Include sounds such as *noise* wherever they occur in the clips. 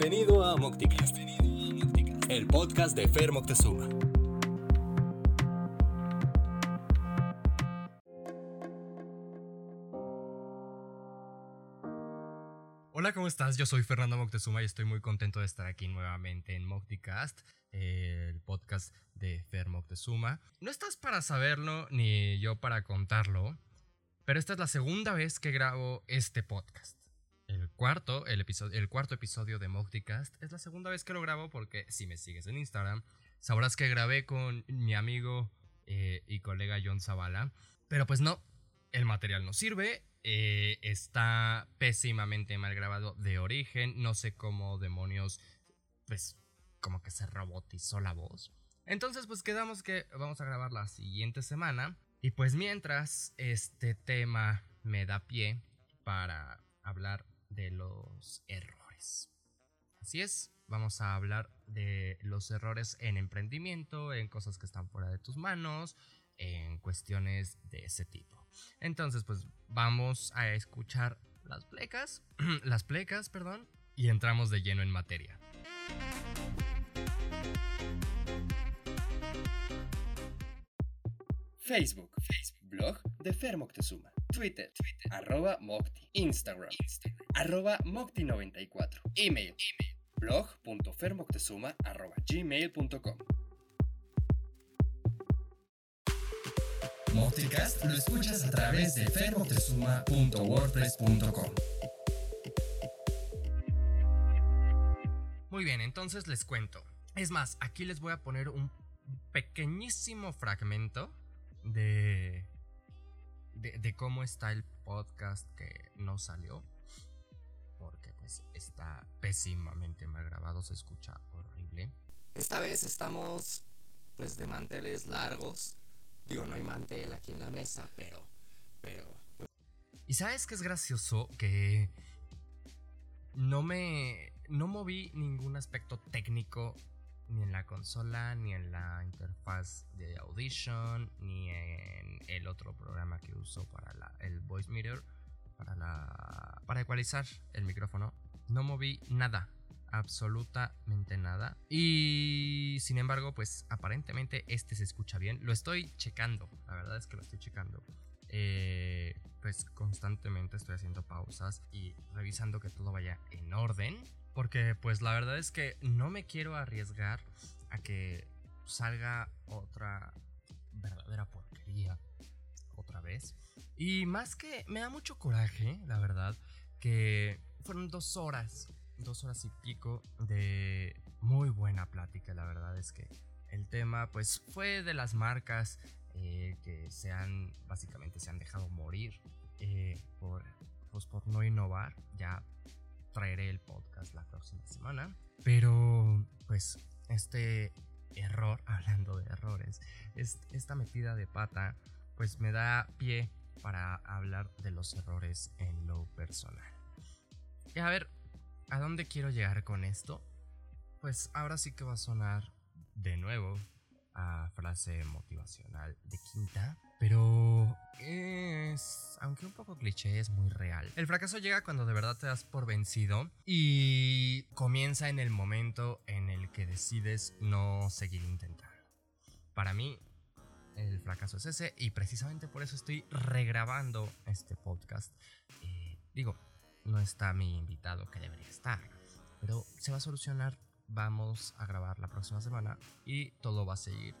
Bienvenido a Mocticast, el podcast de Fer Moctezuma. Hola, ¿cómo estás? Yo soy Fernando Moctezuma y estoy muy contento de estar aquí nuevamente en Mocticast, el podcast de Fer Moctezuma. No estás para saberlo ni yo para contarlo, pero esta es la segunda vez que grabo este podcast. Cuarto, el, episodio, el cuarto episodio de Mocticast es la segunda vez que lo grabo porque si me sigues en Instagram, sabrás que grabé con mi amigo eh, y colega John Zavala. Pero pues no, el material no sirve, eh, está pésimamente mal grabado de origen. No sé cómo demonios, pues, como que se robotizó la voz. Entonces, pues quedamos que vamos a grabar la siguiente semana. Y pues mientras este tema me da pie para hablar de los errores. Así es, vamos a hablar de los errores en emprendimiento, en cosas que están fuera de tus manos, en cuestiones de ese tipo. Entonces, pues vamos a escuchar las plecas, *clears throat* las plecas, perdón, y entramos de lleno en materia. Facebook, Facebook, blog de Fer Moctezuma, Twitter, Twitter, arroba Mocti, Instagram, Instagram, arroba Mocti94, email, email, blog.fermoctezuma arroba gmail.com. Mocticast lo escuchas a través de fermoctezuma.wordpress.com. Muy bien, entonces les cuento. Es más, aquí les voy a poner un pequeñísimo fragmento de, de, cómo está el podcast que no salió. Está pésimamente mal grabado, se escucha horrible. Esta vez estamos pues de manteles largos Digo, no hay mantel aquí en la mesa, pero. Pero. Y sabes que es gracioso que. No me. No moví ningún aspecto técnico. Ni en la consola, ni en la interfaz de Audition, ni en el otro programa que uso para la, el Voice Mirror. Para la. Para ecualizar el micrófono. No moví nada absolutamente nada. Y sin embargo, pues aparentemente este se escucha bien. Lo estoy checando, la verdad es que lo estoy checando. Eh, pues constantemente estoy haciendo pausas y revisando que todo vaya en orden. Porque pues la verdad es que no me quiero arriesgar a que salga otra verdadera porquería otra vez. Y más que me da mucho coraje, la verdad, que fueron dos horas dos horas y pico de muy buena plática. La verdad es que el tema pues fue de las marcas eh, que se han básicamente se han dejado morir eh, por, pues, por no innovar. Ya traeré el podcast la próxima semana. Pero pues este error, *laughs* hablando de errores, esta metida de pata pues me da pie para hablar de los errores en lo personal. Y a ver, ¿A dónde quiero llegar con esto? Pues ahora sí que va a sonar de nuevo a frase motivacional de quinta, pero es, aunque un poco cliché, es muy real. El fracaso llega cuando de verdad te das por vencido y comienza en el momento en el que decides no seguir intentando. Para mí, el fracaso es ese y precisamente por eso estoy regrabando este podcast. Eh, digo, no está mi invitado que debería estar. Pero se va a solucionar. Vamos a grabar la próxima semana y todo va a seguir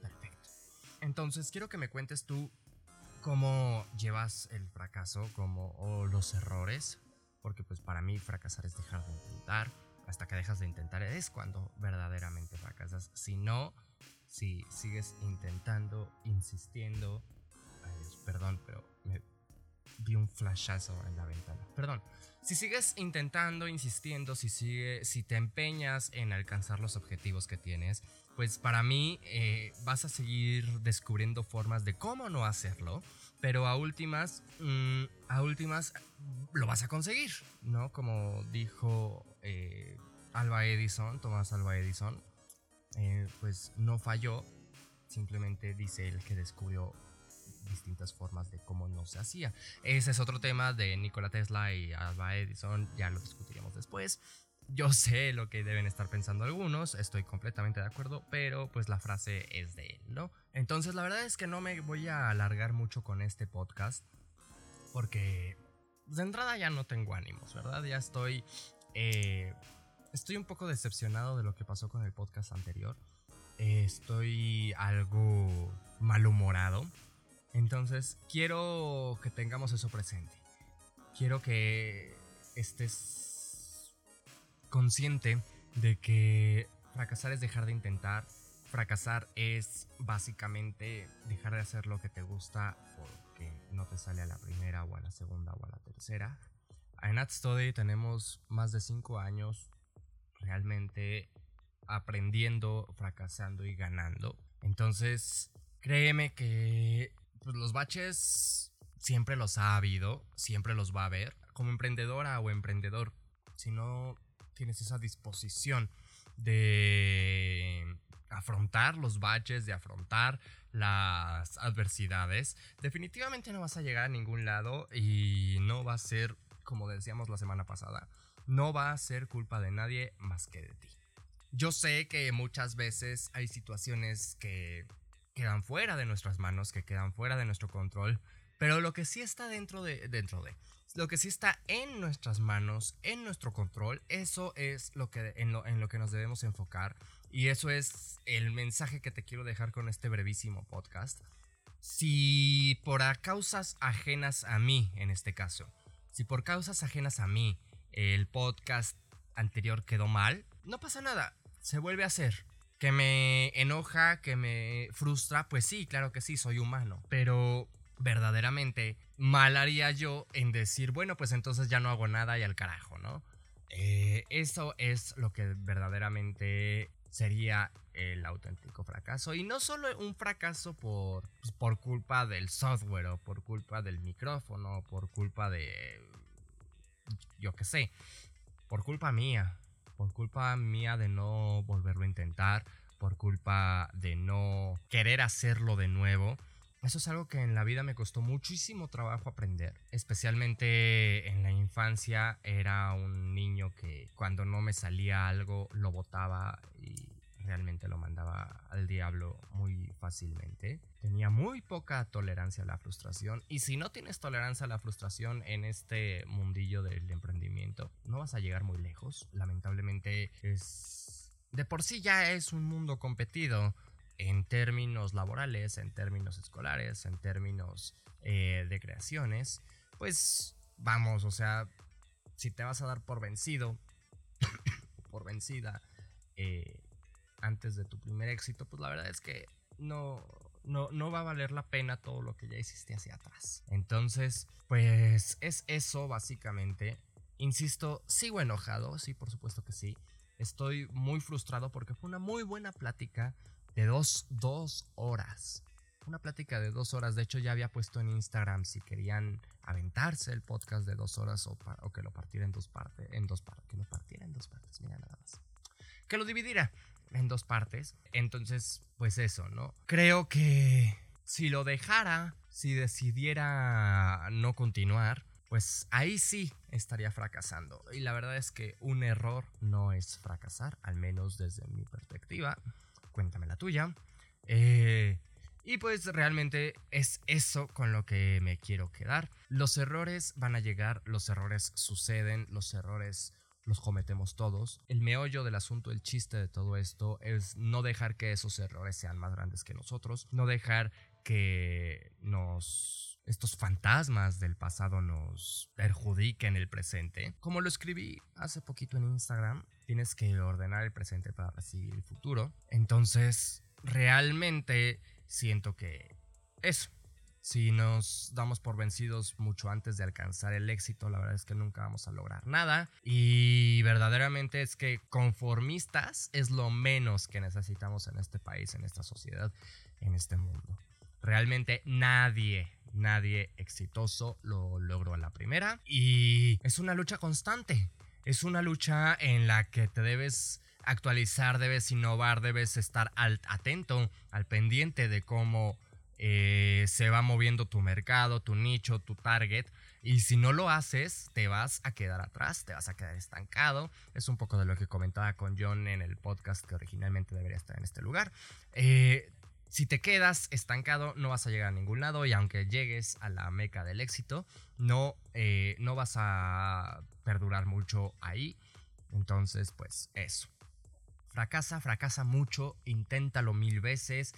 perfecto. Entonces quiero que me cuentes tú cómo llevas el fracaso como, o los errores. Porque pues para mí fracasar es dejar de intentar. Hasta que dejas de intentar es cuando verdaderamente fracasas. Si no, si sigues intentando, insistiendo. perdón, pero me vi un flashazo en la ventana. Perdón. Si sigues intentando, insistiendo, si, sigue, si te empeñas en alcanzar los objetivos que tienes, pues para mí eh, vas a seguir descubriendo formas de cómo no hacerlo, pero a últimas, mm, a últimas lo vas a conseguir, ¿no? Como dijo eh, Alba Edison, Tomás Alba Edison, eh, pues no falló, simplemente dice él que descubrió distintas formas de cómo no se hacía. Ese es otro tema de Nikola Tesla y Alba Edison, ya lo discutiremos después. Yo sé lo que deben estar pensando algunos, estoy completamente de acuerdo, pero pues la frase es de él, ¿no? Entonces la verdad es que no me voy a alargar mucho con este podcast, porque de entrada ya no tengo ánimos, ¿verdad? Ya estoy... Eh, estoy un poco decepcionado de lo que pasó con el podcast anterior. Estoy algo malhumorado. Entonces, quiero que tengamos eso presente. Quiero que estés consciente de que fracasar es dejar de intentar. Fracasar es básicamente dejar de hacer lo que te gusta porque no te sale a la primera o a la segunda o a la tercera. En AdStudy tenemos más de 5 años realmente aprendiendo, fracasando y ganando. Entonces, créeme que pues, los baches siempre los ha habido, siempre los va a haber. Como emprendedora o emprendedor, si no tienes esa disposición de afrontar los baches, de afrontar las adversidades, definitivamente no vas a llegar a ningún lado y no va a ser, como decíamos la semana pasada, no va a ser culpa de nadie más que de ti. Yo sé que muchas veces hay situaciones que quedan fuera de nuestras manos, que quedan fuera de nuestro control, pero lo que sí está dentro de, dentro de, lo que sí está en nuestras manos, en nuestro control, eso es lo que, en, lo, en lo que nos debemos enfocar y eso es el mensaje que te quiero dejar con este brevísimo podcast. Si por causas ajenas a mí, en este caso, si por causas ajenas a mí el podcast anterior quedó mal, no pasa nada se vuelve a hacer. Que me enoja, que me frustra, pues sí, claro que sí, soy humano. Pero verdaderamente mal haría yo en decir, bueno, pues entonces ya no hago nada y al carajo, ¿no? Eh, eso es lo que verdaderamente sería el auténtico fracaso. Y no solo un fracaso por, pues, por culpa del software o por culpa del micrófono, o por culpa de... yo qué sé, por culpa mía por culpa mía de no volverlo a intentar, por culpa de no querer hacerlo de nuevo. Eso es algo que en la vida me costó muchísimo trabajo aprender. Especialmente en la infancia era un niño que cuando no me salía algo lo botaba y realmente lo mandaba al diablo muy fácilmente. Tenía muy poca tolerancia a la frustración y si no tienes tolerancia a la frustración en este mundillo del emprendimiento, no vas a llegar muy lejos. Lamentablemente es... De por sí ya es un mundo competido en términos laborales, en términos escolares, en términos eh, de creaciones. Pues vamos, o sea, si te vas a dar por vencido, *coughs* por vencida, eh, antes de tu primer éxito, pues la verdad es que no, no, no va a valer la pena todo lo que ya hiciste hacia atrás. Entonces, pues es eso básicamente. Insisto, sigo enojado, sí, por supuesto que sí. Estoy muy frustrado porque fue una muy buena plática de dos, dos horas. Una plática de dos horas. De hecho, ya había puesto en Instagram si querían aventarse el podcast de dos horas o, o que lo partiera en dos partes. En dos partes. Que lo partiera en dos partes. Mira nada más. Que lo dividiera en dos partes. Entonces, pues eso, ¿no? Creo que si lo dejara, si decidiera no continuar, pues ahí sí estaría fracasando. Y la verdad es que un error no es fracasar, al menos desde mi perspectiva. Cuéntame la tuya. Eh, y pues realmente es eso con lo que me quiero quedar. Los errores van a llegar, los errores suceden, los errores los cometemos todos. El meollo del asunto, el chiste de todo esto es no dejar que esos errores sean más grandes que nosotros, no dejar que nos estos fantasmas del pasado nos perjudiquen el presente. Como lo escribí hace poquito en Instagram, tienes que ordenar el presente para recibir el futuro. Entonces, realmente siento que eso si nos damos por vencidos mucho antes de alcanzar el éxito, la verdad es que nunca vamos a lograr nada. Y verdaderamente es que conformistas es lo menos que necesitamos en este país, en esta sociedad, en este mundo. Realmente nadie, nadie exitoso lo logró a la primera. Y es una lucha constante. Es una lucha en la que te debes actualizar, debes innovar, debes estar atento, al pendiente de cómo eh, se va moviendo tu mercado, tu nicho, tu target. Y si no lo haces, te vas a quedar atrás, te vas a quedar estancado. Es un poco de lo que comentaba con John en el podcast que originalmente debería estar en este lugar. Eh, si te quedas estancado, no vas a llegar a ningún lado y aunque llegues a la meca del éxito, no, eh, no vas a perdurar mucho ahí. Entonces, pues eso. Fracasa, fracasa mucho, inténtalo mil veces.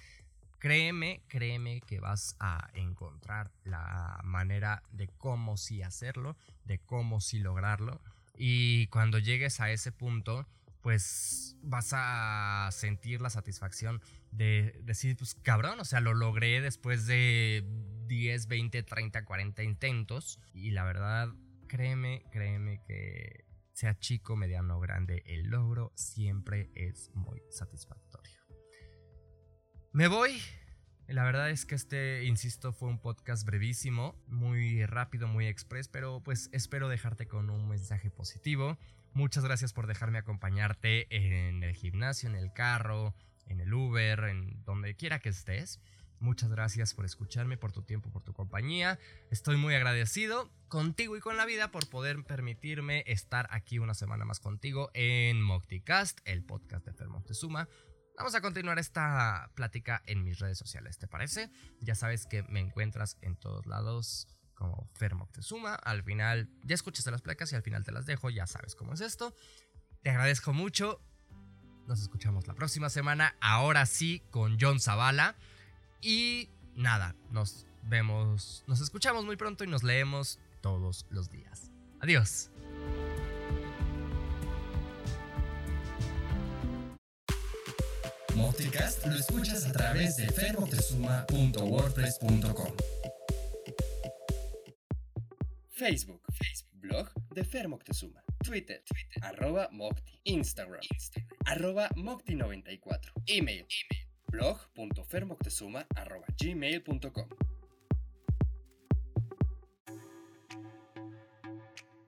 Créeme, créeme que vas a encontrar la manera de cómo sí hacerlo, de cómo sí lograrlo. Y cuando llegues a ese punto, pues vas a sentir la satisfacción de decir, pues cabrón, o sea, lo logré después de 10, 20, 30, 40 intentos. Y la verdad, créeme, créeme que sea chico, mediano o grande, el logro siempre es muy satisfactorio. Me voy. La verdad es que este, insisto, fue un podcast brevísimo, muy rápido, muy express, pero pues espero dejarte con un mensaje positivo. Muchas gracias por dejarme acompañarte en el gimnasio, en el carro, en el Uber, en donde quiera que estés. Muchas gracias por escucharme, por tu tiempo, por tu compañía. Estoy muy agradecido contigo y con la vida por poder permitirme estar aquí una semana más contigo en Mocticast, el podcast de Fer Moctezuma. Vamos a continuar esta plática en mis redes sociales, ¿te parece? Ya sabes que me encuentras en todos lados como Fer Moctezuma. Al final, ya escuchaste las placas y al final te las dejo, ya sabes cómo es esto. Te agradezco mucho. Nos escuchamos la próxima semana, ahora sí, con John Zavala. Y nada, nos vemos, nos escuchamos muy pronto y nos leemos todos los días. Adiós. Lo escuchas a través de fermoctezuma.wordpress.com Facebook, Facebook, blog de Fer Moctezuma. Twitter, arroba Mocti. Instagram, Instagram, arroba Mocti94. Email, email, blog.fermoctezuma arroba gmail.com.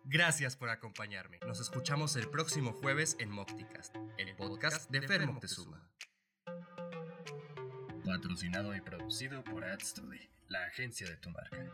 Gracias por acompañarme. Nos escuchamos el próximo jueves en Mocticast, el podcast de Fer Moctezuma. Patrocinado y producido por AdStudy, la agencia de tu marca.